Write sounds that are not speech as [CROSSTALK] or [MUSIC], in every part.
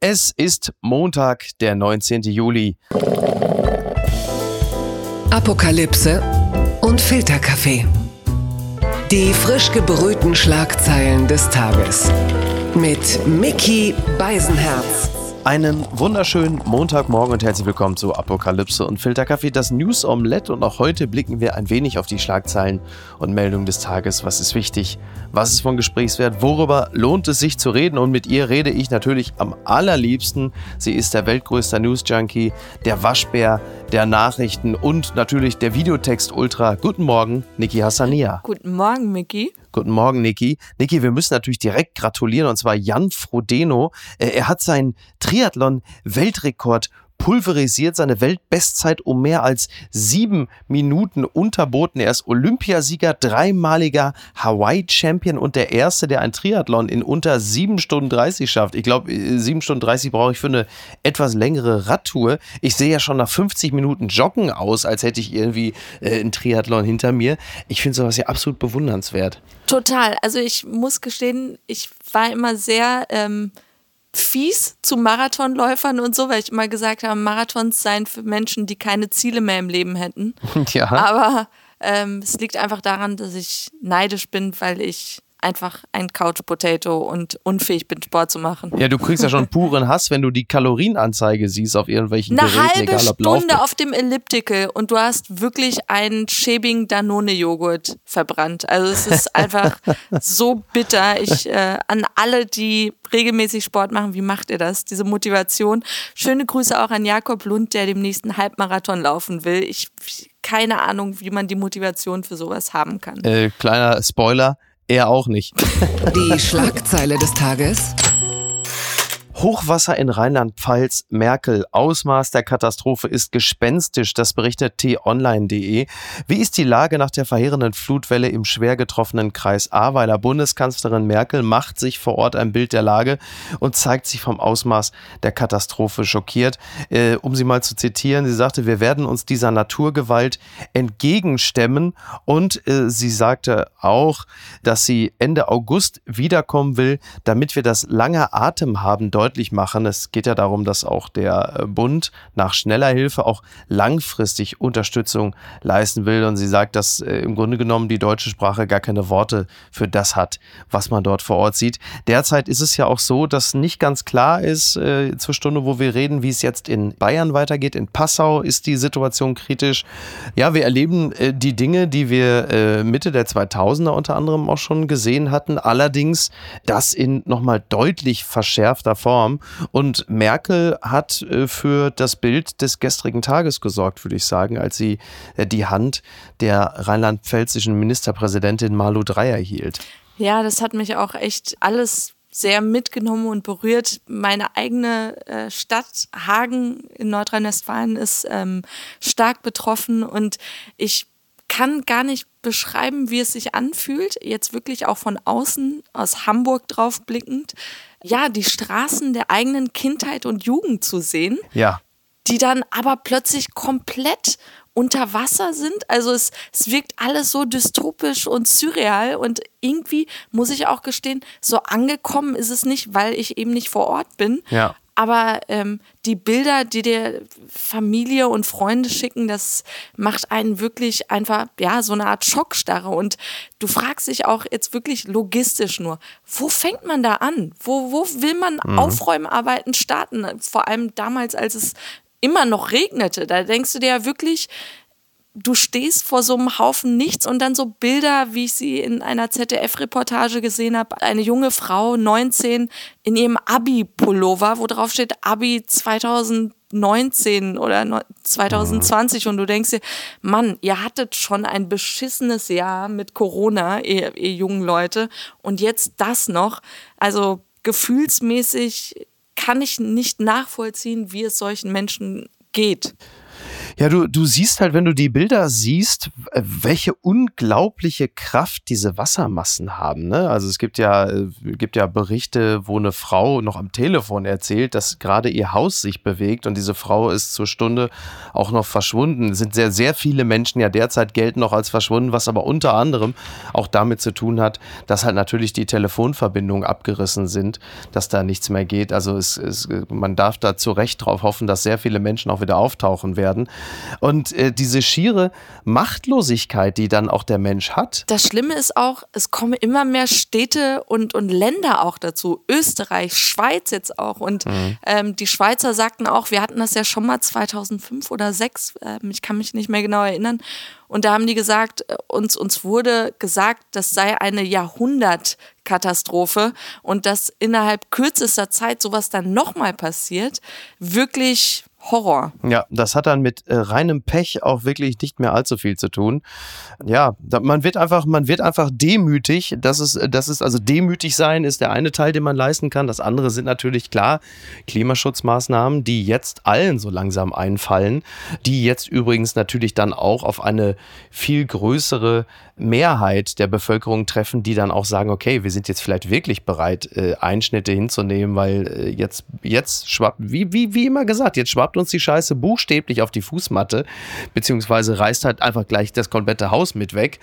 Es ist Montag, der 19. Juli. Apokalypse und Filterkaffee. Die frisch gebrühten Schlagzeilen des Tages. Mit Mickey Beisenherz. Einen wunderschönen Montagmorgen und herzlich willkommen zu Apokalypse und Filterkaffee, das News Omelette. Und auch heute blicken wir ein wenig auf die Schlagzeilen und Meldungen des Tages. Was ist wichtig? Was ist von Gesprächswert? Worüber lohnt es sich zu reden? Und mit ihr rede ich natürlich am allerliebsten. Sie ist der weltgrößte News Junkie, der Waschbär der Nachrichten und natürlich der Videotext Ultra. Guten Morgen, Niki Hassania. Guten Morgen, Mickey. Guten Morgen, Niki. Niki, wir müssen natürlich direkt gratulieren und zwar Jan Frodeno. Äh, er hat seinen Triathlon-Weltrekord pulverisiert seine Weltbestzeit um mehr als sieben Minuten unterboten. Er ist Olympiasieger, dreimaliger Hawaii-Champion und der Erste, der ein Triathlon in unter sieben Stunden 30 schafft. Ich glaube, äh, sieben Stunden 30 brauche ich für eine etwas längere Radtour. Ich sehe ja schon nach 50 Minuten Joggen aus, als hätte ich irgendwie äh, einen Triathlon hinter mir. Ich finde sowas ja absolut bewundernswert. Total. Also ich muss gestehen, ich war immer sehr... Ähm fies zu Marathonläufern und so, weil ich immer gesagt habe, Marathons seien für Menschen, die keine Ziele mehr im Leben hätten. [LAUGHS] Ja. Aber ähm, es liegt einfach daran, dass ich neidisch bin, weil ich einfach ein Couch Potato und unfähig bin, Sport zu machen. Ja, du kriegst ja schon [LAUGHS] puren Hass, wenn du die Kalorienanzeige siehst auf irgendwelchen Eine Geräten, halbe egal ob Stunde Lauf- auf dem Elliptical und du hast wirklich einen schäbigen Danone-Joghurt verbrannt. Also es ist [LAUGHS] einfach so bitter. Ich äh, an alle, die regelmäßig Sport machen, wie macht ihr das? Diese Motivation. Schöne Grüße auch an Jakob Lund, der dem nächsten Halbmarathon laufen will. Ich keine Ahnung, wie man die Motivation für sowas haben kann. Äh, kleiner Spoiler, er auch nicht. Die Schlagzeile des Tages. Hochwasser in Rheinland-Pfalz, Merkel, Ausmaß der Katastrophe ist gespenstisch, das berichtet t-online.de. Wie ist die Lage nach der verheerenden Flutwelle im schwer getroffenen Kreis Ahrweiler? Bundeskanzlerin Merkel macht sich vor Ort ein Bild der Lage und zeigt sich vom Ausmaß der Katastrophe schockiert. Äh, um sie mal zu zitieren, sie sagte, wir werden uns dieser Naturgewalt entgegenstemmen und äh, sie sagte auch, dass sie Ende August wiederkommen will, damit wir das lange Atem haben deutlich machen. Es geht ja darum, dass auch der äh, Bund nach schneller Hilfe auch langfristig Unterstützung leisten will. Und sie sagt, dass äh, im Grunde genommen die deutsche Sprache gar keine Worte für das hat, was man dort vor Ort sieht. Derzeit ist es ja auch so, dass nicht ganz klar ist, äh, zur Stunde, wo wir reden, wie es jetzt in Bayern weitergeht. In Passau ist die Situation kritisch. Ja, wir erleben äh, die Dinge, die wir äh, Mitte der 2000er unter anderem auch schon gesehen hatten. Allerdings das in nochmal deutlich verschärfter Form. Und Merkel hat äh, für das Bild des gestrigen Tages gesorgt, würde ich sagen, als sie äh, die Hand der rheinland-pfälzischen Ministerpräsidentin Malu Dreyer hielt. Ja, das hat mich auch echt alles sehr mitgenommen und berührt. Meine eigene äh, Stadt Hagen in Nordrhein-Westfalen ist ähm, stark betroffen und ich kann gar nicht beschreiben, wie es sich anfühlt, jetzt wirklich auch von außen aus Hamburg drauf blickend, ja, die Straßen der eigenen Kindheit und Jugend zu sehen, Ja. die dann aber plötzlich komplett unter Wasser sind. Also es, es wirkt alles so dystopisch und surreal und irgendwie muss ich auch gestehen, so angekommen ist es nicht, weil ich eben nicht vor Ort bin. Ja. Aber ähm, die Bilder, die dir Familie und Freunde schicken, das macht einen wirklich einfach, ja, so eine Art Schockstarre. Und du fragst dich auch jetzt wirklich logistisch nur, wo fängt man da an? Wo, wo will man Aufräumarbeiten starten? Vor allem damals, als es immer noch regnete. Da denkst du dir ja wirklich, du stehst vor so einem Haufen nichts und dann so Bilder, wie ich sie in einer ZDF-Reportage gesehen habe. Eine junge Frau, 19, in ihrem Abi-Pullover, wo drauf steht Abi 2019 oder no- 2020 und du denkst dir, Mann, ihr hattet schon ein beschissenes Jahr mit Corona, ihr, ihr jungen Leute und jetzt das noch. Also gefühlsmäßig kann ich nicht nachvollziehen, wie es solchen Menschen geht. Ja, du, du siehst halt, wenn du die Bilder siehst, welche unglaubliche Kraft diese Wassermassen haben. Ne? Also es gibt ja, äh, gibt ja Berichte, wo eine Frau noch am Telefon erzählt, dass gerade ihr Haus sich bewegt und diese Frau ist zur Stunde auch noch verschwunden. Es sind sehr, sehr viele Menschen ja derzeit gelten noch als verschwunden, was aber unter anderem auch damit zu tun hat, dass halt natürlich die Telefonverbindungen abgerissen sind, dass da nichts mehr geht. Also es, es, man darf da zu Recht drauf hoffen, dass sehr viele Menschen auch wieder auftauchen werden. Und äh, diese schiere Machtlosigkeit, die dann auch der Mensch hat. Das Schlimme ist auch, es kommen immer mehr Städte und, und Länder auch dazu. Österreich, Schweiz jetzt auch. Und mhm. ähm, die Schweizer sagten auch, wir hatten das ja schon mal 2005 oder 2006, äh, ich kann mich nicht mehr genau erinnern. Und da haben die gesagt, äh, uns, uns wurde gesagt, das sei eine Jahrhundertkatastrophe und dass innerhalb kürzester Zeit sowas dann nochmal passiert, wirklich Horror. Ja, das hat dann mit äh, reinem Pech auch wirklich nicht mehr allzu viel zu tun. Ja, da, man wird einfach, man wird einfach demütig. Das ist, das ist also demütig sein ist der eine Teil, den man leisten kann. Das andere sind natürlich klar Klimaschutzmaßnahmen, die jetzt allen so langsam einfallen, die jetzt übrigens natürlich dann auch auf eine viel größere Mehrheit der Bevölkerung treffen, die dann auch sagen, okay, wir sind jetzt vielleicht wirklich bereit, äh, Einschnitte hinzunehmen, weil äh, jetzt, jetzt schwappt, wie, wie, wie immer gesagt, jetzt schwappt uns die Scheiße buchstäblich auf die Fußmatte, beziehungsweise reißt halt einfach gleich das komplette Haus mit weg.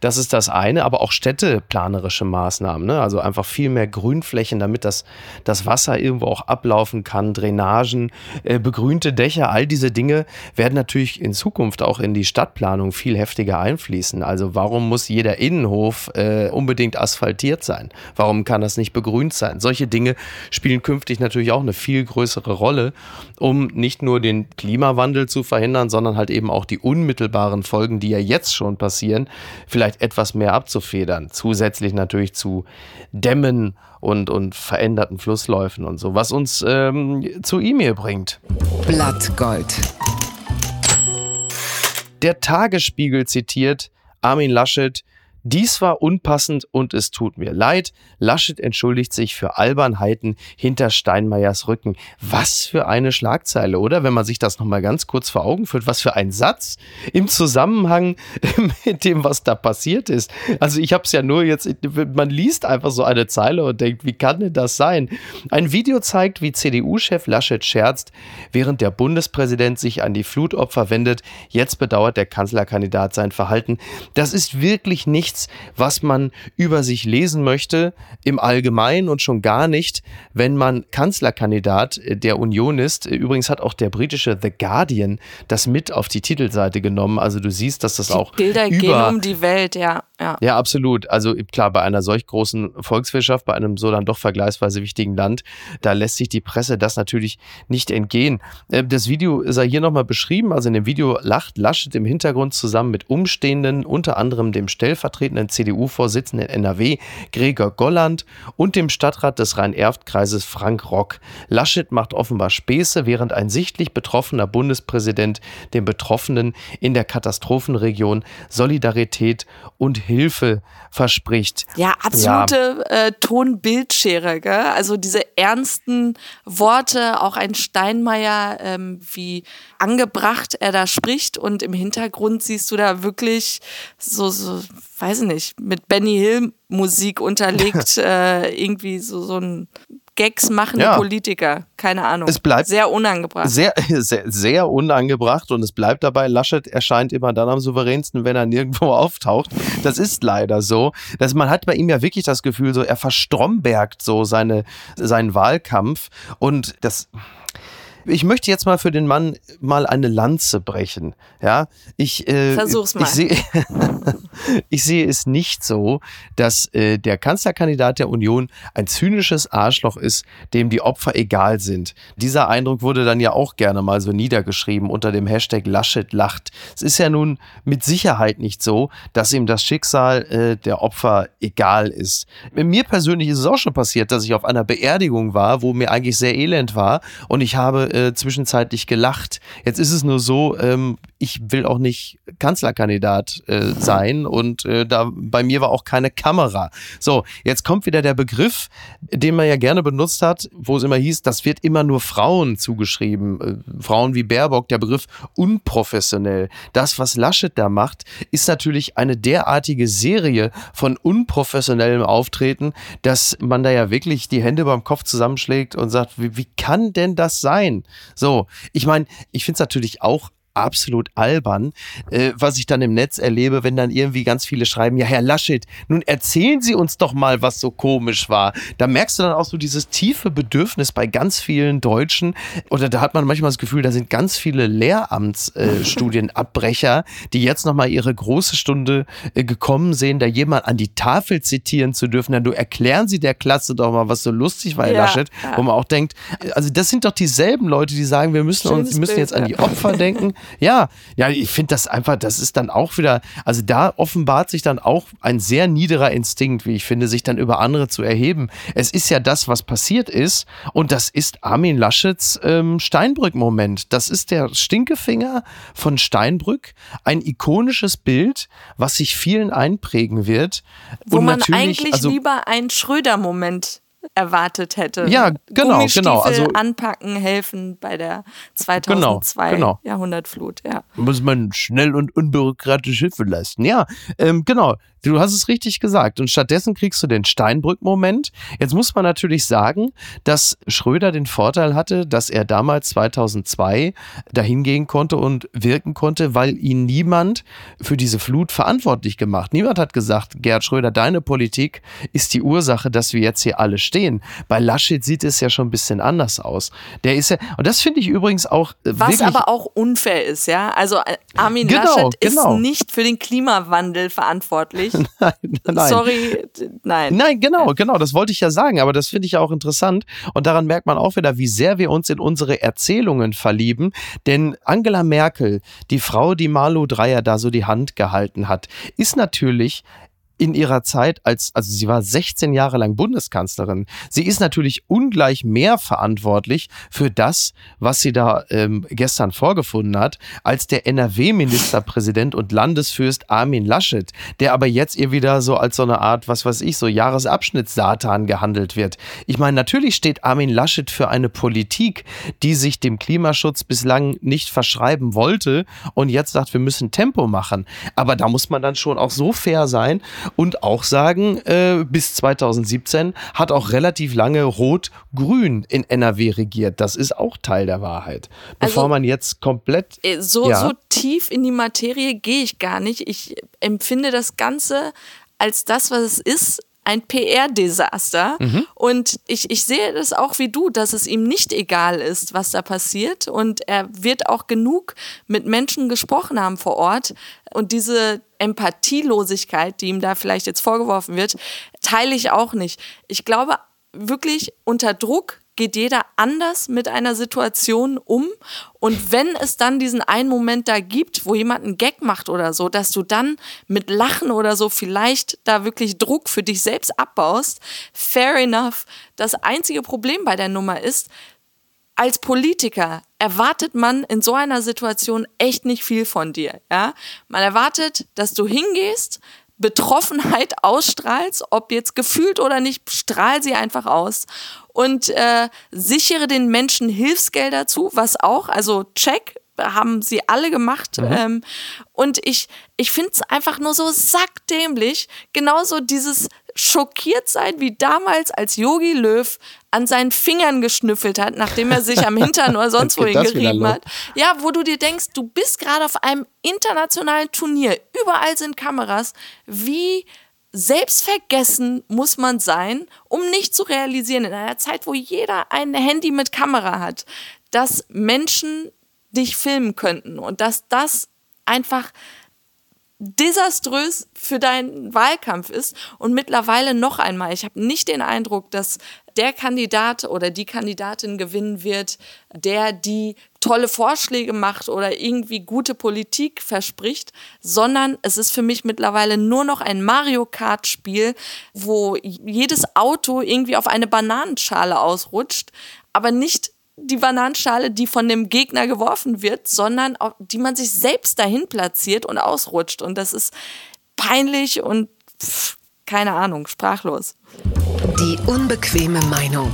Das ist das eine, aber auch städteplanerische Maßnahmen, ne? also einfach viel mehr Grünflächen, damit das, das Wasser irgendwo auch ablaufen kann, Drainagen, äh, begrünte Dächer, all diese Dinge werden natürlich in Zukunft auch in die Stadtplanung viel heftiger einfließen. Also warum muss jeder Innenhof äh, unbedingt asphaltiert sein? Warum kann das nicht begrünt sein? Solche Dinge spielen künftig natürlich auch eine viel größere Rolle, um nicht nicht nur den Klimawandel zu verhindern, sondern halt eben auch die unmittelbaren Folgen, die ja jetzt schon passieren, vielleicht etwas mehr abzufedern. Zusätzlich natürlich zu Dämmen und, und veränderten Flussläufen und so, was uns ähm, zu E-Mail bringt. Blattgold. Der Tagesspiegel zitiert Armin Laschet, dies war unpassend und es tut mir leid. Laschet entschuldigt sich für Albernheiten hinter Steinmeiers Rücken. Was für eine Schlagzeile, oder? Wenn man sich das nochmal ganz kurz vor Augen führt, was für ein Satz im Zusammenhang [LAUGHS] mit dem, was da passiert ist. Also ich habe es ja nur jetzt, man liest einfach so eine Zeile und denkt, wie kann denn das sein? Ein Video zeigt, wie CDU-Chef Laschet scherzt, während der Bundespräsident sich an die Flutopfer wendet. Jetzt bedauert der Kanzlerkandidat sein Verhalten. Das ist wirklich nichts nichts, was man über sich lesen möchte im Allgemeinen und schon gar nicht, wenn man Kanzlerkandidat der Union ist. Übrigens hat auch der britische The Guardian das mit auf die Titelseite genommen. Also du siehst, dass das die auch Bilder über gehen um die Welt, ja, ja. Ja, absolut. Also klar, bei einer solch großen Volkswirtschaft, bei einem so dann doch vergleichsweise wichtigen Land, da lässt sich die Presse das natürlich nicht entgehen. Äh, das Video ist ja hier nochmal beschrieben. Also in dem Video lacht Laschet im Hintergrund zusammen mit Umstehenden, unter anderem dem Stellvertreter stellvertretenden CDU-Vorsitzenden NRW Gregor Golland und dem Stadtrat des Rhein-Erft-Kreises Frank Rock. Laschet macht offenbar Späße, während ein sichtlich betroffener Bundespräsident den Betroffenen in der Katastrophenregion Solidarität und Hilfe verspricht. Ja, absolute ja. Äh, Tonbildschere, gell? Also diese ernsten Worte, auch ein Steinmeier, ähm, wie angebracht er da spricht und im Hintergrund siehst du da wirklich so, so weiß ich nicht, mit Benny Hill Musik unterlegt, [LAUGHS] äh, irgendwie so, so ein Gags machende ja. Politiker. Keine Ahnung. Es bleibt sehr unangebracht. Sehr, [LAUGHS] sehr, sehr unangebracht und es bleibt dabei, Laschet erscheint immer dann am souveränsten, wenn er nirgendwo [LAUGHS] auftaucht. Das ist leider so. Dass man hat bei ihm ja wirklich das Gefühl, so er verstrombergt so seine, seinen Wahlkampf und das ich möchte jetzt mal für den Mann mal eine Lanze brechen. Ja, ich, äh, Versuch's mal. Ich sehe, [LAUGHS] ich sehe es nicht so, dass äh, der Kanzlerkandidat der Union ein zynisches Arschloch ist, dem die Opfer egal sind. Dieser Eindruck wurde dann ja auch gerne mal so niedergeschrieben unter dem Hashtag Laschet lacht. Es ist ja nun mit Sicherheit nicht so, dass ihm das Schicksal äh, der Opfer egal ist. Mir persönlich ist es auch schon passiert, dass ich auf einer Beerdigung war, wo mir eigentlich sehr elend war und ich habe äh, zwischenzeitlich gelacht. Jetzt ist es nur so, ähm, ich will auch nicht Kanzlerkandidat äh, sein und äh, da bei mir war auch keine Kamera. So, jetzt kommt wieder der Begriff, den man ja gerne benutzt hat, wo es immer hieß, das wird immer nur Frauen zugeschrieben. Äh, Frauen wie Baerbock, der Begriff unprofessionell. Das, was Laschet da macht, ist natürlich eine derartige Serie von unprofessionellem Auftreten, dass man da ja wirklich die Hände beim Kopf zusammenschlägt und sagt, wie, wie kann denn das sein? So, ich meine, ich finde es natürlich auch absolut albern, äh, was ich dann im Netz erlebe, wenn dann irgendwie ganz viele schreiben, ja, Herr Laschet, nun erzählen Sie uns doch mal, was so komisch war. Da merkst du dann auch so dieses tiefe Bedürfnis bei ganz vielen Deutschen, oder da hat man manchmal das Gefühl, da sind ganz viele Lehramtsstudienabbrecher, äh, [LAUGHS] die jetzt nochmal ihre große Stunde äh, gekommen sehen, da jemand an die Tafel zitieren zu dürfen. Dann du erklären Sie der Klasse doch mal, was so lustig war, Herr ja, Laschet, ja. wo man auch denkt, also das sind doch dieselben Leute, die sagen, wir müssen Schönes uns, müssen jetzt an die Opfer denken. [LAUGHS] Ja, ja, ich finde das einfach, das ist dann auch wieder, also da offenbart sich dann auch ein sehr niederer Instinkt, wie ich finde, sich dann über andere zu erheben. Es ist ja das, was passiert ist und das ist Armin Laschets ähm, Steinbrück-Moment. Das ist der Stinkefinger von Steinbrück, ein ikonisches Bild, was sich vielen einprägen wird. Wo und man eigentlich also, lieber einen Schröder-Moment erwartet hätte. Ja, genau, genau. Also anpacken, helfen bei der 2002 genau, genau. Jahrhundertflut. Ja. Muss man schnell und unbürokratisch Hilfe leisten. Ja, ähm, genau. Du hast es richtig gesagt. Und stattdessen kriegst du den Steinbrück-Moment. Jetzt muss man natürlich sagen, dass Schröder den Vorteil hatte, dass er damals 2002 dahin gehen konnte und wirken konnte, weil ihn niemand für diese Flut verantwortlich gemacht. Niemand hat gesagt, Gerd Schröder, deine Politik ist die Ursache, dass wir jetzt hier alle stehen. Bei Laschet sieht es ja schon ein bisschen anders aus. Der ist ja, und das finde ich übrigens auch. Äh, Was aber auch unfair ist, ja. Also äh, Armin genau, Laschet genau. ist nicht für den Klimawandel verantwortlich [LAUGHS] nein, nein. Sorry, nein. Nein, genau, genau, das wollte ich ja sagen, aber das finde ich ja auch interessant. Und daran merkt man auch wieder, wie sehr wir uns in unsere Erzählungen verlieben. Denn Angela Merkel, die Frau, die Malu Dreyer da so die Hand gehalten hat, ist natürlich in ihrer Zeit als, also sie war 16 Jahre lang Bundeskanzlerin. Sie ist natürlich ungleich mehr verantwortlich für das, was sie da ähm, gestern vorgefunden hat, als der NRW-Ministerpräsident und Landesfürst Armin Laschet, der aber jetzt ihr wieder so als so eine Art, was weiß ich, so Jahresabschnitt-Satan gehandelt wird. Ich meine, natürlich steht Armin Laschet für eine Politik, die sich dem Klimaschutz bislang nicht verschreiben wollte und jetzt sagt, wir müssen Tempo machen. Aber da muss man dann schon auch so fair sein und auch sagen, äh, bis 2017 hat auch relativ lange Rot-Grün in NRW regiert. Das ist auch Teil der Wahrheit. Bevor also, man jetzt komplett. Äh, so, ja. so tief in die Materie gehe ich gar nicht. Ich empfinde das Ganze als das, was es ist, ein PR-Desaster. Mhm. Und ich, ich sehe das auch wie du, dass es ihm nicht egal ist, was da passiert. Und er wird auch genug mit Menschen gesprochen haben vor Ort. Und diese Empathielosigkeit, die ihm da vielleicht jetzt vorgeworfen wird, teile ich auch nicht. Ich glaube wirklich unter Druck geht jeder anders mit einer Situation um. Und wenn es dann diesen einen Moment da gibt, wo jemand einen Gag macht oder so, dass du dann mit Lachen oder so vielleicht da wirklich Druck für dich selbst abbaust, fair enough. Das einzige Problem bei der Nummer ist, als Politiker erwartet man in so einer Situation echt nicht viel von dir. Ja? Man erwartet, dass du hingehst, Betroffenheit ausstrahlst, ob jetzt gefühlt oder nicht, strahl sie einfach aus und äh, sichere den Menschen Hilfsgelder zu, was auch, also check, haben sie alle gemacht. Mhm. Ähm, und ich, ich finde es einfach nur so sackdämlich. Genauso dieses schockiert sein, wie damals, als Yogi Löw an seinen Fingern geschnüffelt hat, nachdem er sich am Hintern oder [LAUGHS] sonst wohin gerieben hat. Ja, wo du dir denkst, du bist gerade auf einem internationalen Turnier, überall sind Kameras. Wie selbstvergessen muss man sein, um nicht zu realisieren, in einer Zeit, wo jeder ein Handy mit Kamera hat, dass Menschen dich filmen könnten und dass das einfach desaströs für deinen Wahlkampf ist. Und mittlerweile noch einmal, ich habe nicht den Eindruck, dass der Kandidat oder die Kandidatin gewinnen wird, der die tolle Vorschläge macht oder irgendwie gute Politik verspricht, sondern es ist für mich mittlerweile nur noch ein Mario Kart Spiel, wo jedes Auto irgendwie auf eine Bananenschale ausrutscht, aber nicht die Bananenschale, die von dem Gegner geworfen wird, sondern auch, die man sich selbst dahin platziert und ausrutscht. Und das ist peinlich und pff, keine Ahnung, sprachlos. Die unbequeme Meinung.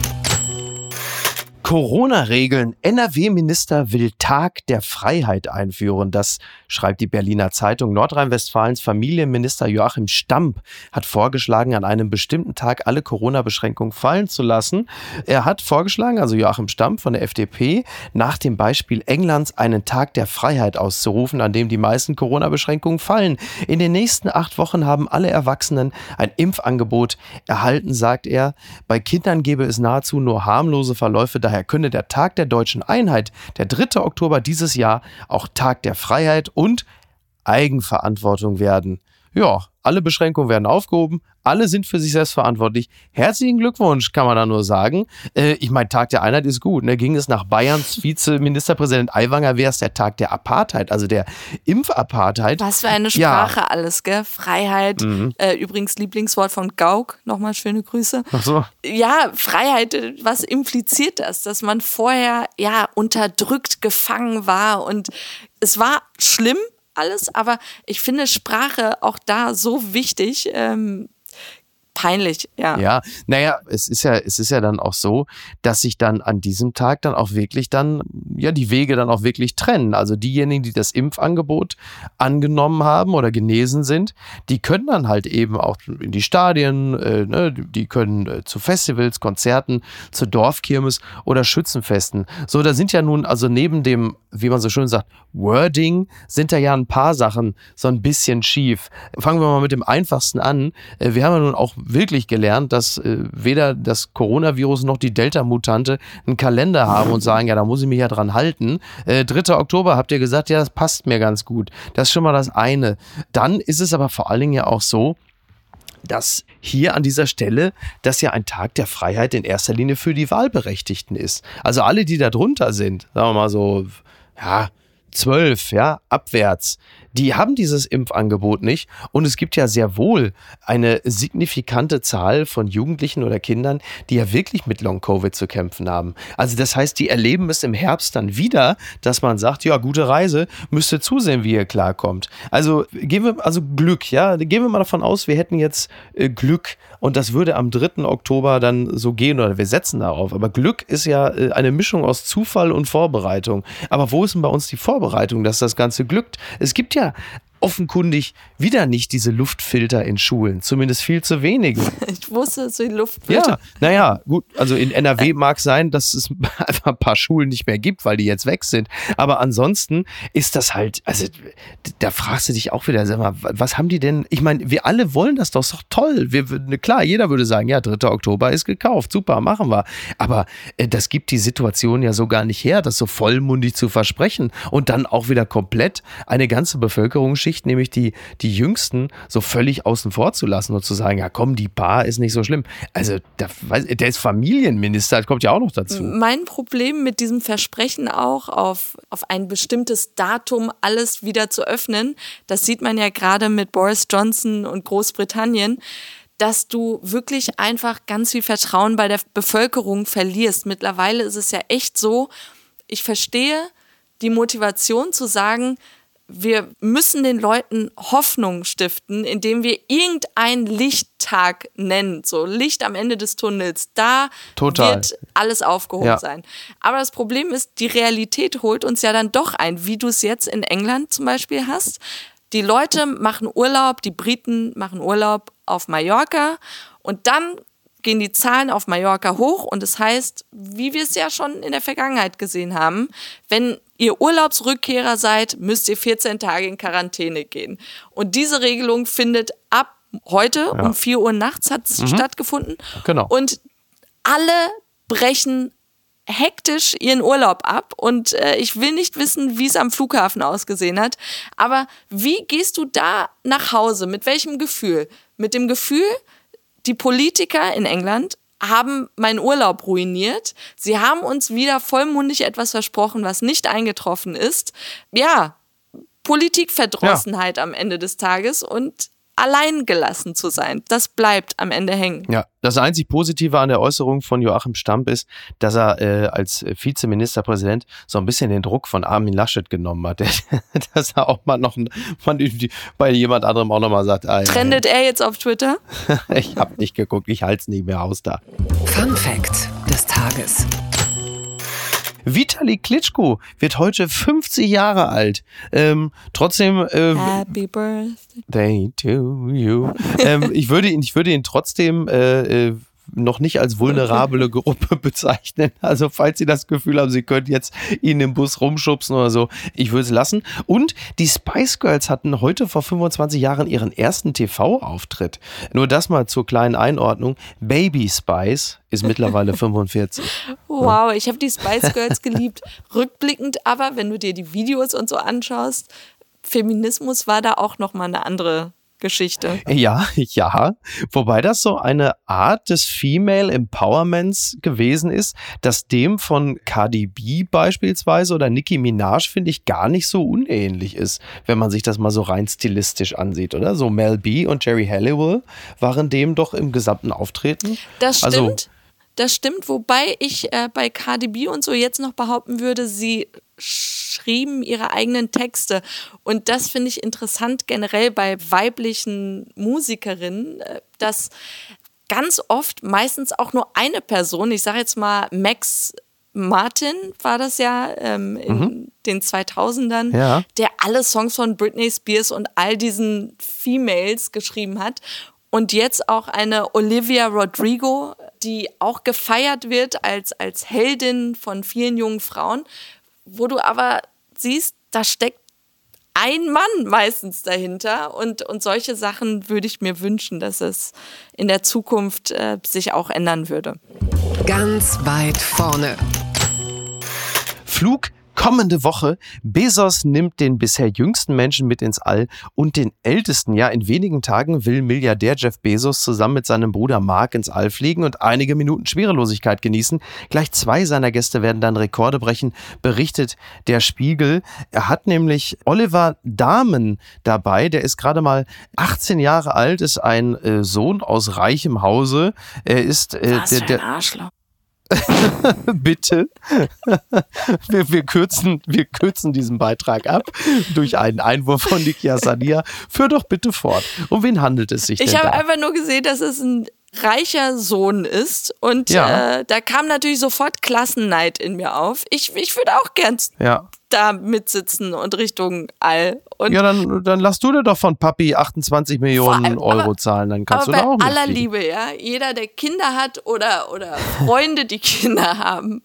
Corona-Regeln. NRW-Minister will Tag der Freiheit einführen. Das schreibt die Berliner Zeitung. Nordrhein-Westfalens Familienminister Joachim Stamp hat vorgeschlagen, an einem bestimmten Tag alle Corona-Beschränkungen fallen zu lassen. Er hat vorgeschlagen, also Joachim Stamp von der FDP, nach dem Beispiel Englands einen Tag der Freiheit auszurufen, an dem die meisten Corona-Beschränkungen fallen. In den nächsten acht Wochen haben alle Erwachsenen ein Impfangebot erhalten, sagt er. Bei Kindern gebe es nahezu nur harmlose Verläufe. Daher könne der Tag der deutschen Einheit, der 3. Oktober dieses Jahr, auch Tag der Freiheit und Eigenverantwortung werden. Ja, alle Beschränkungen werden aufgehoben, alle sind für sich selbst verantwortlich. Herzlichen Glückwunsch, kann man da nur sagen. Äh, ich meine, Tag der Einheit ist gut. Ne? Ging es nach Bayerns [LAUGHS] Vizeministerpräsident Aiwanger, wäre es der Tag der Apartheid, also der Impfapartheid. Was für eine Sprache ja. alles, gell? Freiheit. Mhm. Äh, übrigens Lieblingswort von Gauck. Nochmal schöne Grüße. Ach so. Ja, Freiheit, was impliziert das? Dass man vorher ja unterdrückt, gefangen war und es war schlimm, alles, aber ich finde Sprache auch da so wichtig. Ähm, peinlich, ja. Ja, naja, es ist ja, es ist ja dann auch so, dass sich dann an diesem Tag dann auch wirklich dann, ja, die Wege dann auch wirklich trennen. Also diejenigen, die das Impfangebot angenommen haben oder genesen sind, die können dann halt eben auch in die Stadien, äh, ne, die können äh, zu Festivals, Konzerten, zu Dorfkirmes oder Schützenfesten. So, da sind ja nun, also neben dem, wie man so schön sagt, Wording, sind da ja ein paar Sachen so ein bisschen schief. Fangen wir mal mit dem einfachsten an. Äh, wir haben ja nun auch wirklich gelernt, dass äh, weder das Coronavirus noch die Delta-Mutante einen Kalender haben und sagen, ja, da muss ich mich ja dran halten. Äh, 3. Oktober habt ihr gesagt, ja, das passt mir ganz gut. Das ist schon mal das eine. Dann ist es aber vor allen Dingen ja auch so, dass hier an dieser Stelle das ja ein Tag der Freiheit in erster Linie für die Wahlberechtigten ist. Also alle, die da drunter sind, sagen wir mal so, ja, zwölf, ja, abwärts, die haben dieses Impfangebot nicht. Und es gibt ja sehr wohl eine signifikante Zahl von Jugendlichen oder Kindern, die ja wirklich mit Long-Covid zu kämpfen haben. Also das heißt, die erleben es im Herbst dann wieder, dass man sagt, ja, gute Reise, müsst ihr zusehen, wie ihr klarkommt. Also gehen wir, also Glück, ja, gehen wir mal davon aus, wir hätten jetzt äh, Glück und das würde am 3. Oktober dann so gehen oder wir setzen darauf. Aber Glück ist ja äh, eine Mischung aus Zufall und Vorbereitung. Aber wo ist denn bei uns die Vorbereitung, dass das Ganze glückt? Es gibt ja offenkundig wieder nicht diese Luftfilter in Schulen. Zumindest viel zu wenige. [LAUGHS] Ich wusste, dass die Luftfilter. Ja, naja, gut. Also in NRW mag sein, dass es [LAUGHS] einfach ein paar Schulen nicht mehr gibt, weil die jetzt weg sind. Aber ansonsten ist das halt, also da fragst du dich auch wieder, sag mal, was haben die denn? Ich meine, wir alle wollen das doch, ist doch toll. Wir, klar, jeder würde sagen, ja, 3. Oktober ist gekauft, super, machen wir. Aber äh, das gibt die Situation ja so gar nicht her, das so vollmundig zu versprechen und dann auch wieder komplett eine ganze Bevölkerungsschicht Schicht, nämlich die, die Jüngsten, so völlig außen vor zu lassen und zu sagen, ja komm, die Bar ist nicht so schlimm. Also der, der ist Familienminister, das kommt ja auch noch dazu. Mein Problem mit diesem Versprechen auch, auf, auf ein bestimmtes Datum alles wieder zu öffnen, das sieht man ja gerade mit Boris Johnson und Großbritannien dass du wirklich einfach ganz viel Vertrauen bei der Bevölkerung verlierst. Mittlerweile ist es ja echt so, ich verstehe die Motivation zu sagen, wir müssen den Leuten Hoffnung stiften, indem wir irgendeinen Lichttag nennen, so Licht am Ende des Tunnels. Da Total. wird alles aufgehoben ja. sein. Aber das Problem ist, die Realität holt uns ja dann doch ein, wie du es jetzt in England zum Beispiel hast. Die Leute machen Urlaub, die Briten machen Urlaub auf Mallorca und dann gehen die Zahlen auf Mallorca hoch und das heißt, wie wir es ja schon in der Vergangenheit gesehen haben, wenn ihr Urlaubsrückkehrer seid, müsst ihr 14 Tage in Quarantäne gehen. Und diese Regelung findet ab heute ja. um 4 Uhr nachts hat mhm. stattgefunden. Genau. Und alle brechen hektisch ihren Urlaub ab und äh, ich will nicht wissen, wie es am Flughafen ausgesehen hat. Aber wie gehst du da nach Hause? Mit welchem Gefühl? Mit dem Gefühl, die Politiker in England haben meinen Urlaub ruiniert. Sie haben uns wieder vollmundig etwas versprochen, was nicht eingetroffen ist. Ja, Politikverdrossenheit ja. am Ende des Tages und allein gelassen zu sein. Das bleibt am Ende hängen. Ja, das einzig Positive an der Äußerung von Joachim Stamp ist, dass er äh, als Vizeministerpräsident so ein bisschen den Druck von Armin Laschet genommen hat. [LAUGHS] dass er auch mal noch man bei jemand anderem auch nochmal sagt. Ah, Trendet er jetzt auf Twitter? [LAUGHS] ich habe nicht geguckt, ich halte es nicht mehr aus da. Fun Fact des Tages. Vitali Klitschko wird heute 50 Jahre alt. Ähm, trotzdem. Äh, Happy Birthday to you. ähm, ich, würde ihn, ich würde ihn trotzdem. Äh, äh, noch nicht als vulnerable [LAUGHS] Gruppe [LAUGHS] bezeichnen. Also falls Sie das Gefühl haben, Sie könnten jetzt ihn im Bus rumschubsen oder so, ich würde es lassen. Und die Spice Girls hatten heute vor 25 Jahren ihren ersten TV-Auftritt. Nur das mal zur kleinen Einordnung. Baby Spice ist mittlerweile [LAUGHS] 45. Wow, ich habe die Spice Girls geliebt. Rückblickend aber, wenn du dir die Videos und so anschaust, Feminismus war da auch noch mal eine andere Geschichte. Ja, [LAUGHS] ja. Wobei das so eine Art des Female Empowerments gewesen ist, das dem von Cardi B beispielsweise oder Nicki Minaj, finde ich, gar nicht so unähnlich ist, wenn man sich das mal so rein stilistisch ansieht, oder? So Mel B und Jerry Halliwell waren dem doch im gesamten Auftreten. Das also stimmt. Also, das stimmt, wobei ich äh, bei Cardi B und so jetzt noch behaupten würde, sie schrieben ihre eigenen Texte. Und das finde ich interessant generell bei weiblichen Musikerinnen, äh, dass ganz oft meistens auch nur eine Person, ich sage jetzt mal Max Martin war das ja ähm, in mhm. den 2000ern, ja. der alle Songs von Britney Spears und all diesen Females geschrieben hat. Und jetzt auch eine Olivia Rodrigo, die auch gefeiert wird als, als Heldin von vielen jungen Frauen, wo du aber siehst, da steckt ein Mann meistens dahinter. Und, und solche Sachen würde ich mir wünschen, dass es in der Zukunft äh, sich auch ändern würde. Ganz weit vorne. Flug kommende Woche. Bezos nimmt den bisher jüngsten Menschen mit ins All und den ältesten. Ja, in wenigen Tagen will Milliardär Jeff Bezos zusammen mit seinem Bruder Mark ins All fliegen und einige Minuten Schwerelosigkeit genießen. Gleich zwei seiner Gäste werden dann Rekorde brechen, berichtet der Spiegel. Er hat nämlich Oliver Dahmen dabei. Der ist gerade mal 18 Jahre alt, ist ein äh, Sohn aus reichem Hause. Er ist äh, Was der, der Arschloch. [LAUGHS] Bitte. wir, wir, kürzen, wir kürzen diesen Beitrag ab durch einen Einwurf von Nikia Sania. Führ doch bitte fort. Um wen handelt es sich ich denn? Ich habe einfach nur gesehen, dass es ein reicher Sohn ist. Und ja. äh, da kam natürlich sofort Klassenneid in mir auf. Ich, ich würde auch gern ja. da mitsitzen und Richtung All. Und ja, dann, dann lass du dir doch von Papi 28 Millionen allem, Euro aber, zahlen. Dann kannst aber du da auch bei aller Liebe, ja. Jeder, der Kinder hat oder, oder Freunde, die [LAUGHS] Kinder haben,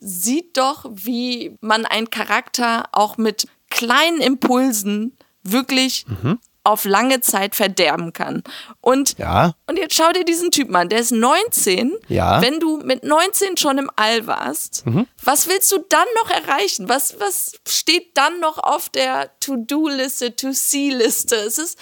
sieht doch, wie man einen Charakter auch mit kleinen Impulsen wirklich mhm auf lange Zeit verderben kann. Und, ja. und jetzt schau dir diesen Typen an, der ist 19. Ja. Wenn du mit 19 schon im All warst, mhm. was willst du dann noch erreichen? Was, was steht dann noch auf der To-Do-Liste, To-See-Liste? Es ist,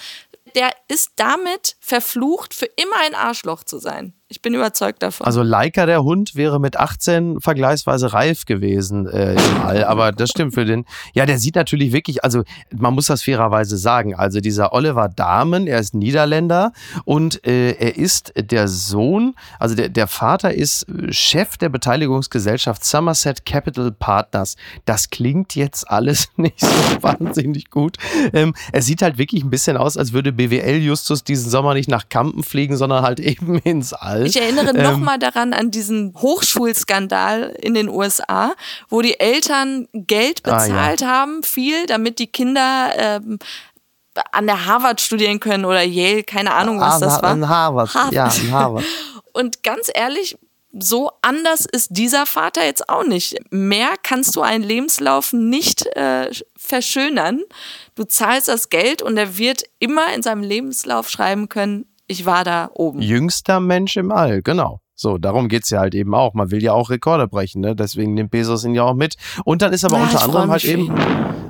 der ist damit verflucht, für immer ein Arschloch zu sein. Ich bin überzeugt davon. Also Leica, der Hund, wäre mit 18 vergleichsweise reif gewesen äh, im All. Aber das stimmt für den. Ja, der sieht natürlich wirklich, also man muss das fairerweise sagen. Also dieser Oliver Dahmen, er ist Niederländer und äh, er ist der Sohn, also der, der Vater ist Chef der Beteiligungsgesellschaft Somerset Capital Partners. Das klingt jetzt alles [LAUGHS] nicht so wahnsinnig gut. Ähm, er sieht halt wirklich ein bisschen aus, als würde BWL Justus diesen Sommer nicht nach Kampen fliegen, sondern halt [LAUGHS] eben ins All alt. Ich erinnere ähm, nochmal daran an diesen Hochschulskandal in den USA, wo die Eltern Geld bezahlt ah, ja. haben, viel, damit die Kinder ähm, an der Harvard studieren können oder Yale, keine Ahnung, was das war. An Harvard, Harvard. ja, an Harvard. Und ganz ehrlich, so anders ist dieser Vater jetzt auch nicht. Mehr kannst du einen Lebenslauf nicht äh, verschönern. Du zahlst das Geld und er wird immer in seinem Lebenslauf schreiben können, ich war da oben. Jüngster Mensch im All, genau. So, darum geht's ja halt eben auch. Man will ja auch Rekorde brechen, ne? Deswegen nimmt Bezos ihn ja auch mit. Und dann ist aber Ja, unter anderem halt eben.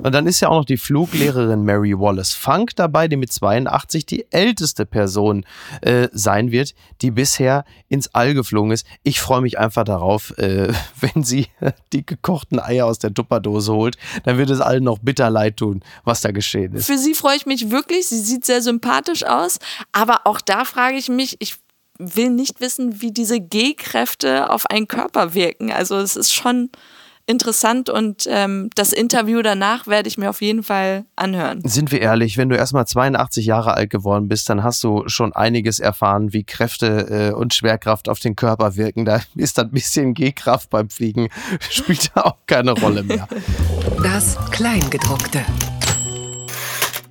Und dann ist ja auch noch die Fluglehrerin Mary Wallace Funk dabei, die mit 82 die älteste Person äh, sein wird, die bisher ins All geflogen ist. Ich freue mich einfach darauf, äh, [LAUGHS] wenn sie [LAUGHS] die gekochten Eier aus der Tupperdose holt, dann wird es allen noch bitter leid tun, was da geschehen ist. Für sie freue ich mich wirklich. Sie sieht sehr sympathisch aus. Aber auch da frage ich mich, ich will nicht wissen, wie diese G-Kräfte auf einen Körper wirken. Also es ist schon interessant und ähm, das Interview danach werde ich mir auf jeden Fall anhören. Sind wir ehrlich, wenn du erstmal 82 Jahre alt geworden bist, dann hast du schon einiges erfahren, wie Kräfte äh, und Schwerkraft auf den Körper wirken. Da [LAUGHS] ist ein bisschen G-Kraft beim Fliegen, [LAUGHS] spielt da auch keine Rolle mehr. Das Kleingedruckte.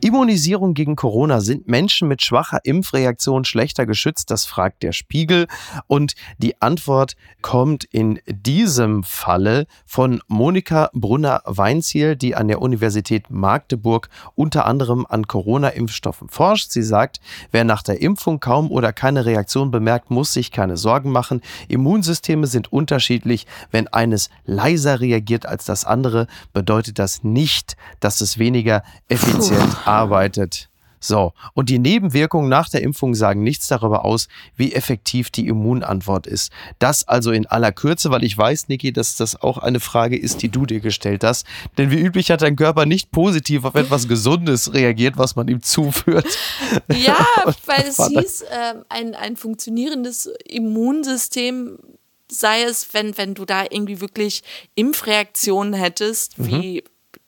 Immunisierung gegen Corona. Sind Menschen mit schwacher Impfreaktion schlechter geschützt? Das fragt der Spiegel. Und die Antwort kommt in diesem Falle von Monika Brunner-Weinziel, die an der Universität Magdeburg unter anderem an Corona-Impfstoffen forscht. Sie sagt, wer nach der Impfung kaum oder keine Reaktion bemerkt, muss sich keine Sorgen machen. Immunsysteme sind unterschiedlich. Wenn eines leiser reagiert als das andere, bedeutet das nicht, dass es weniger effizient arbeitet. So, und die Nebenwirkungen nach der Impfung sagen nichts darüber aus, wie effektiv die Immunantwort ist. Das also in aller Kürze, weil ich weiß, Niki, dass das auch eine Frage ist, die du dir gestellt hast. Denn wie üblich hat dein Körper nicht positiv auf etwas Gesundes reagiert, was man ihm zuführt. [LAUGHS] Ja, [LAUGHS] weil es hieß, ähm, ein, ein funktionierendes Immunsystem sei es, wenn, wenn du da irgendwie wirklich Impfreaktionen hättest, wie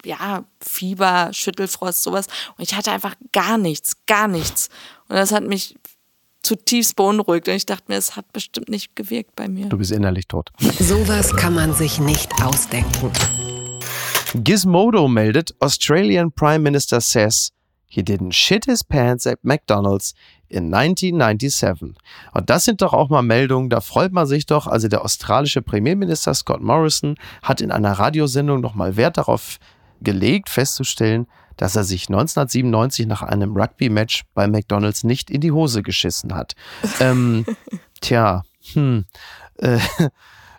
ja, Fieber, Schüttelfrost, sowas. Und ich hatte einfach gar nichts, gar nichts. Und das hat mich zutiefst beunruhigt. Und ich dachte mir, es hat bestimmt nicht gewirkt bei mir. Du bist innerlich tot. Sowas kann man sich nicht ausdenken. Gizmodo meldet, Australian Prime Minister says he didn't shit his pants at McDonald's in 1997. Und das sind doch auch mal Meldungen, da freut man sich doch. Also der australische Premierminister Scott Morrison hat in einer Radiosendung nochmal Wert darauf gelegt, festzustellen, dass er sich 1997 nach einem Rugby-Match bei McDonald's nicht in die Hose geschissen hat. ähm, [LAUGHS] tja, hm, äh,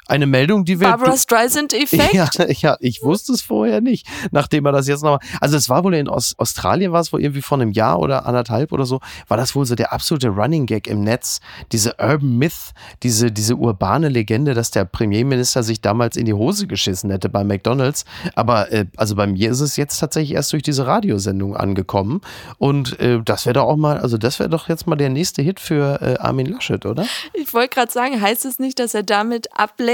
eine Meldung, die wir... Barbara Streisand-Effekt? [LAUGHS] Ja, ja, ich wusste es vorher nicht, nachdem er das jetzt nochmal. Also es war wohl in Aus Australien, war es wohl irgendwie vor einem Jahr oder anderthalb oder so, war das wohl so der absolute Running Gag im Netz. Diese Urban Myth, diese, diese urbane Legende, dass der Premierminister sich damals in die Hose geschissen hätte bei McDonalds. Aber äh, also bei mir ist es jetzt tatsächlich erst durch diese Radiosendung angekommen. Und äh, das wäre doch auch mal, also das wäre doch jetzt mal der nächste Hit für äh, Armin Laschet, oder? Ich wollte gerade sagen, heißt es nicht, dass er damit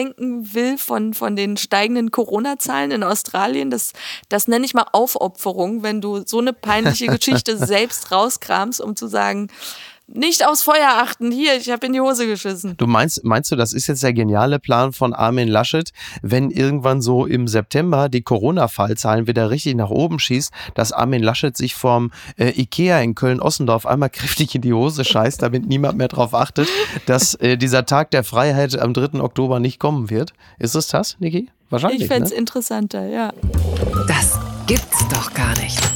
ablenken will von, von den steigenden Corona-Zahlen in Australien? Das, das nenne ich mal Aufopferung, wenn du so eine peinliche [LAUGHS] Geschichte selbst rauskramst, um zu sagen, nicht aufs Feuer achten, hier, ich habe in die Hose geschissen. Du meinst, meinst du, das ist jetzt der geniale Plan von Armin Laschet, wenn irgendwann so im September die Corona-Fallzahlen wieder richtig nach oben schießt, dass Armin Laschet sich vom äh, Ikea in Köln-Ossendorf einmal kräftig in die Hose scheißt, damit niemand mehr darauf achtet, dass äh, dieser Tag der Freiheit am 3. Oktober nicht kommen wird? Ist es das, Niki? Wahrscheinlich. Ich fände es ne? interessanter, ja. Das gibt's doch gar nicht.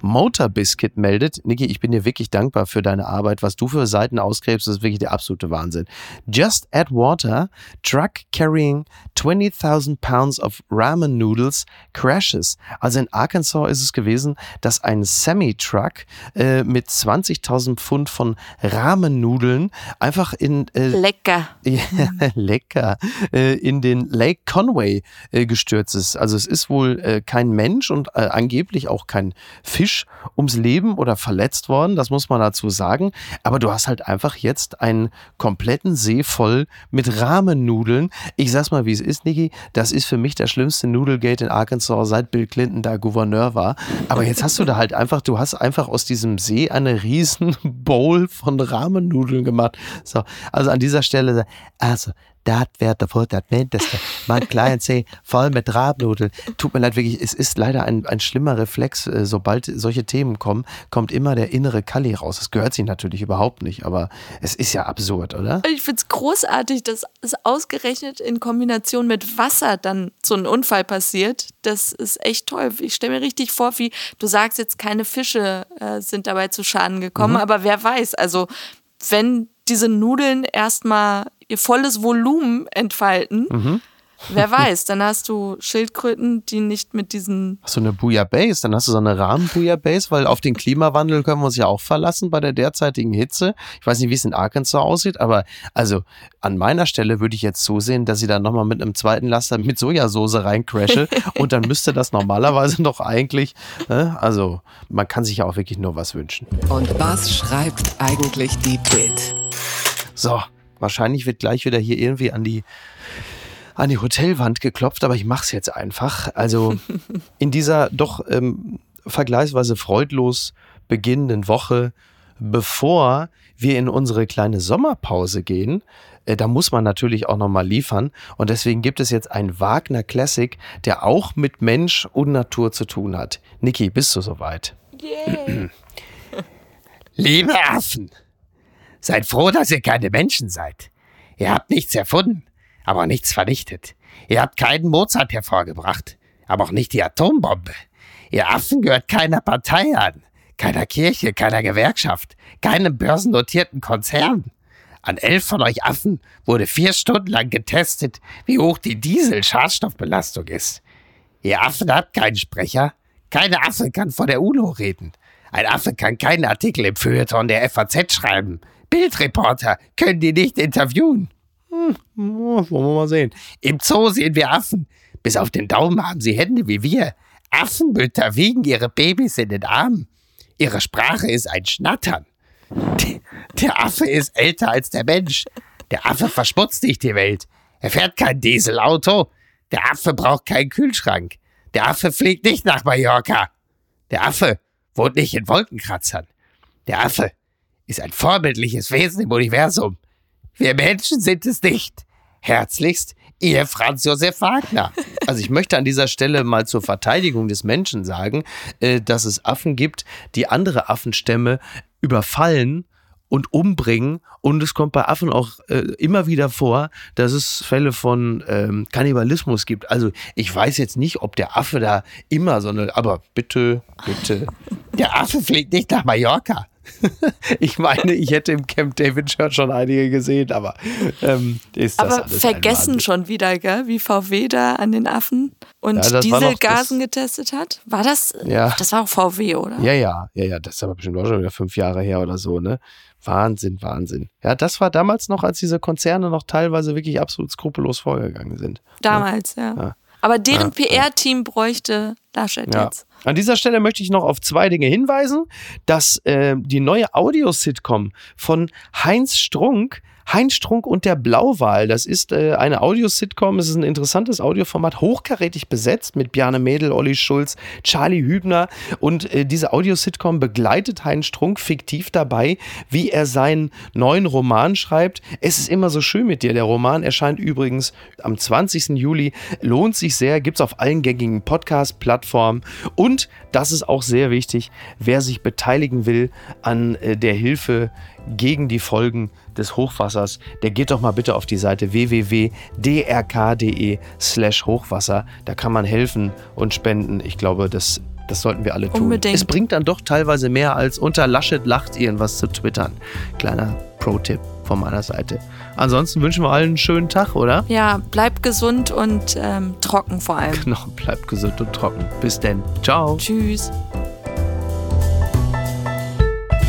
Motor Biscuit meldet, Niki, ich bin dir wirklich dankbar für deine Arbeit. Was du für Seiten ausgräbst, ist wirklich der absolute Wahnsinn. Just add water, truck carrying 20.000 pounds of ramen noodles crashes. Also in Arkansas ist es gewesen, dass ein Semi-Truck äh, mit 20.000 Pfund von Ramennudeln einfach in äh, Lecker. [LAUGHS] lecker, äh, in den Lake Conway äh, gestürzt ist. Also es ist wohl äh, kein Mensch und äh, angeblich auch kein Fisch ums Leben oder verletzt worden, das muss man dazu sagen. Aber du hast halt einfach jetzt einen kompletten See voll mit Rahmennudeln. Ich sag's mal, wie es ist, Niki, das ist für mich das schlimmste Nudelgate in Arkansas, seit Bill Clinton da Gouverneur war. Aber jetzt hast du da halt einfach, du hast einfach aus diesem See eine riesen [LAUGHS] Bowl von Rahmennudeln gemacht. So, also an dieser Stelle, also das wäre der wohl das Mindeste. Mein kleinen See voll mit Rahmennudeln. Tut mir leid, wirklich, es ist leider ein, ein schlimmer Reflex. äh, Sobald solche Themen kommen, kommt immer der innere Kalli raus. Das gehört sich natürlich überhaupt nicht, aber es ist ja absurd, oder? Ich finde es großartig, dass es ausgerechnet in Kombination mit Wasser dann so ein Unfall passiert. Das ist echt toll. Ich stelle mir richtig vor, wie du sagst jetzt, keine Fische äh, sind dabei zu Schaden gekommen, aber wer weiß, also wenn diese Nudeln erstmal ihr volles Volumen entfalten. Mhm. Wer weiß, dann hast du Schildkröten, die nicht mit diesen. Hast du eine Bouillabaisse, dann hast du so eine Rahmen-Bouillabaisse, weil auf den Klimawandel können wir uns ja auch verlassen bei der derzeitigen Hitze. Ich weiß nicht, wie es in Arkansas aussieht, aber also an meiner Stelle würde ich jetzt zusehen, dass ich dann nochmal mit einem zweiten Laster mit Sojasauce reincrashe [LAUGHS] und dann müsste das normalerweise doch eigentlich, ne? also man kann sich ja auch wirklich nur was wünschen. Und was schreibt eigentlich die Bild? So, wahrscheinlich wird gleich wieder hier irgendwie an die an die Hotelwand geklopft, aber ich mach's jetzt einfach. Also [LAUGHS] in dieser doch ähm, vergleichsweise freudlos beginnenden Woche, bevor wir in unsere kleine Sommerpause gehen, äh, da muss man natürlich auch nochmal liefern. Und deswegen gibt es jetzt einen Wagner Classic, der auch mit Mensch und Natur zu tun hat. Niki, bist du soweit? Yeah. [CLEARS THROAT] Liebe Affen, seid froh, dass ihr keine Menschen seid. Ihr habt nichts erfunden, aber nichts vernichtet. Ihr habt keinen Mozart hervorgebracht, aber auch nicht die Atombombe. Ihr Affen gehört keiner Partei an, keiner Kirche, keiner Gewerkschaft, keinem börsennotierten Konzern. An elf von euch Affen wurde vier Stunden lang getestet, wie hoch die Diesel-Schadstoffbelastung ist. Ihr Affen habt keinen Sprecher. Keine Affe kann vor der UNO reden. Ein Affe kann keinen Artikel im Feuilleton der FAZ schreiben. Bildreporter können die nicht interviewen. Hm, wollen wir mal sehen. Im Zoo sehen wir Affen. Bis auf den Daumen haben sie Hände wie wir. Affenmütter wiegen ihre Babys in den Armen. Ihre Sprache ist ein Schnattern. Der Affe ist älter als der Mensch. Der Affe verschmutzt nicht die Welt. Er fährt kein Dieselauto. Der Affe braucht keinen Kühlschrank. Der Affe fliegt nicht nach Mallorca. Der Affe wohnt nicht in Wolkenkratzern. Der Affe ist ein vorbildliches Wesen im Universum. Wir Menschen sind es nicht. Herzlichst, Ihr Franz Josef Wagner. Also ich möchte an dieser Stelle mal zur Verteidigung des Menschen sagen, äh, dass es Affen gibt, die andere Affenstämme überfallen und umbringen. Und es kommt bei Affen auch äh, immer wieder vor, dass es Fälle von ähm, Kannibalismus gibt. Also ich weiß jetzt nicht, ob der Affe da immer so eine, aber bitte, bitte. Der Affe fliegt nicht nach Mallorca. [LAUGHS] ich meine, ich hätte im Camp David Church schon einige gesehen, aber ähm, ist das Aber vergessen schon wieder, gell? wie VW da an den Affen und Ja, Dieselgasen getestet hat. War das? Ja. Das war auch VW, oder? Ja, ja, ja, ja, das ist aber bestimmt auch schon wieder fünf Jahre her oder so, ne? Wahnsinn, Wahnsinn. Ja, das war damals noch, als diese Konzerne noch teilweise wirklich absolut skrupellos vorgegangen sind. Damals, ja. Ja. Aber deren Ja, PR-Team bräuchte Laschet Ja. jetzt. An dieser Stelle möchte ich noch auf zwei Dinge hinweisen, dass äh, die neue Audio-Sitcom von Heinz Strunk Heinz Strunk und der Blauwal. Das ist äh, eine Audio-Sitcom. Es ist ein interessantes Audioformat, hochkarätig besetzt mit Bjarne Mädel, Olli Schulz, Charlie Hübner. Und äh, diese Audio-Sitcom begleitet Heinz Strunk fiktiv dabei, wie er seinen neuen Roman schreibt. Es ist immer so schön mit dir. Der Roman erscheint übrigens am 20. Juli. Lohnt sich sehr. Gibt's auf allen gängigen Podcast-Plattformen. Und das ist auch sehr wichtig, wer sich beteiligen will an äh, der Hilfe gegen die Folgen des Hochwassers, der geht doch mal bitte auf die Seite www.drk.de slash Hochwasser. Da kann man helfen und spenden. Ich glaube, das, das sollten wir alle tun. Unbedingt. Es bringt dann doch teilweise mehr als unter Laschet lacht irgendwas zu twittern. Kleiner Pro-Tipp von meiner Seite. Ansonsten wünschen wir allen einen schönen Tag, oder? Ja, bleib gesund und ähm, trocken vor allem. Genau, bleibt gesund und trocken. Bis denn. Ciao. Tschüss.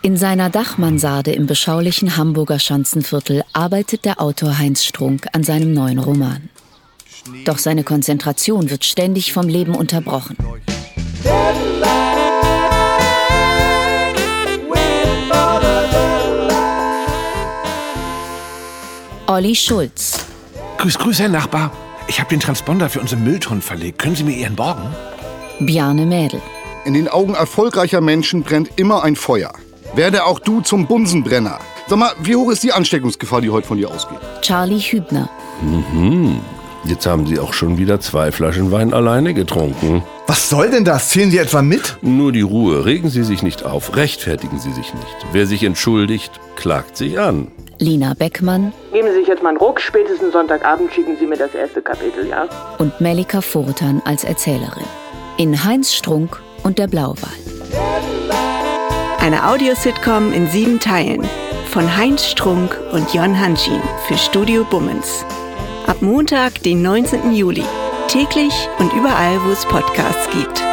In seiner Dachmansarde im beschaulichen Hamburger Schanzenviertel arbeitet der Autor Heinz Strunk an seinem neuen Roman. Doch seine Konzentration wird ständig vom Leben unterbrochen. Olli Schulz, Grüß, grüß, Herr Nachbar. Ich habe den Transponder für unseren Mülltonnen verlegt. Können Sie mir Ihren borgen? Bjarne Mädel, In den Augen erfolgreicher Menschen brennt immer ein Feuer. Werde auch du zum Bunsenbrenner. Sag mal, wie hoch ist die Ansteckungsgefahr, die heute von dir ausgeht? Charlie Hübner. Mhm. Jetzt haben Sie auch schon wieder zwei Flaschen Wein alleine getrunken. Was soll denn das? Zählen Sie etwa mit? Nur die Ruhe. Regen Sie sich nicht auf. Rechtfertigen Sie sich nicht. Wer sich entschuldigt, klagt sich an. Lina Beckmann. Geben Sie sich jetzt mal einen Ruck. Spätestens Sonntagabend schicken Sie mir das erste Kapitel, ja? Und Melika Furtan als Erzählerin. In Heinz Strunk und der Blauwal. Eine Audiositcom in sieben Teilen von Heinz Strunk und Jon Hanschin für Studio Bummens. Ab Montag, den 19. Juli. Täglich und überall, wo es Podcasts gibt.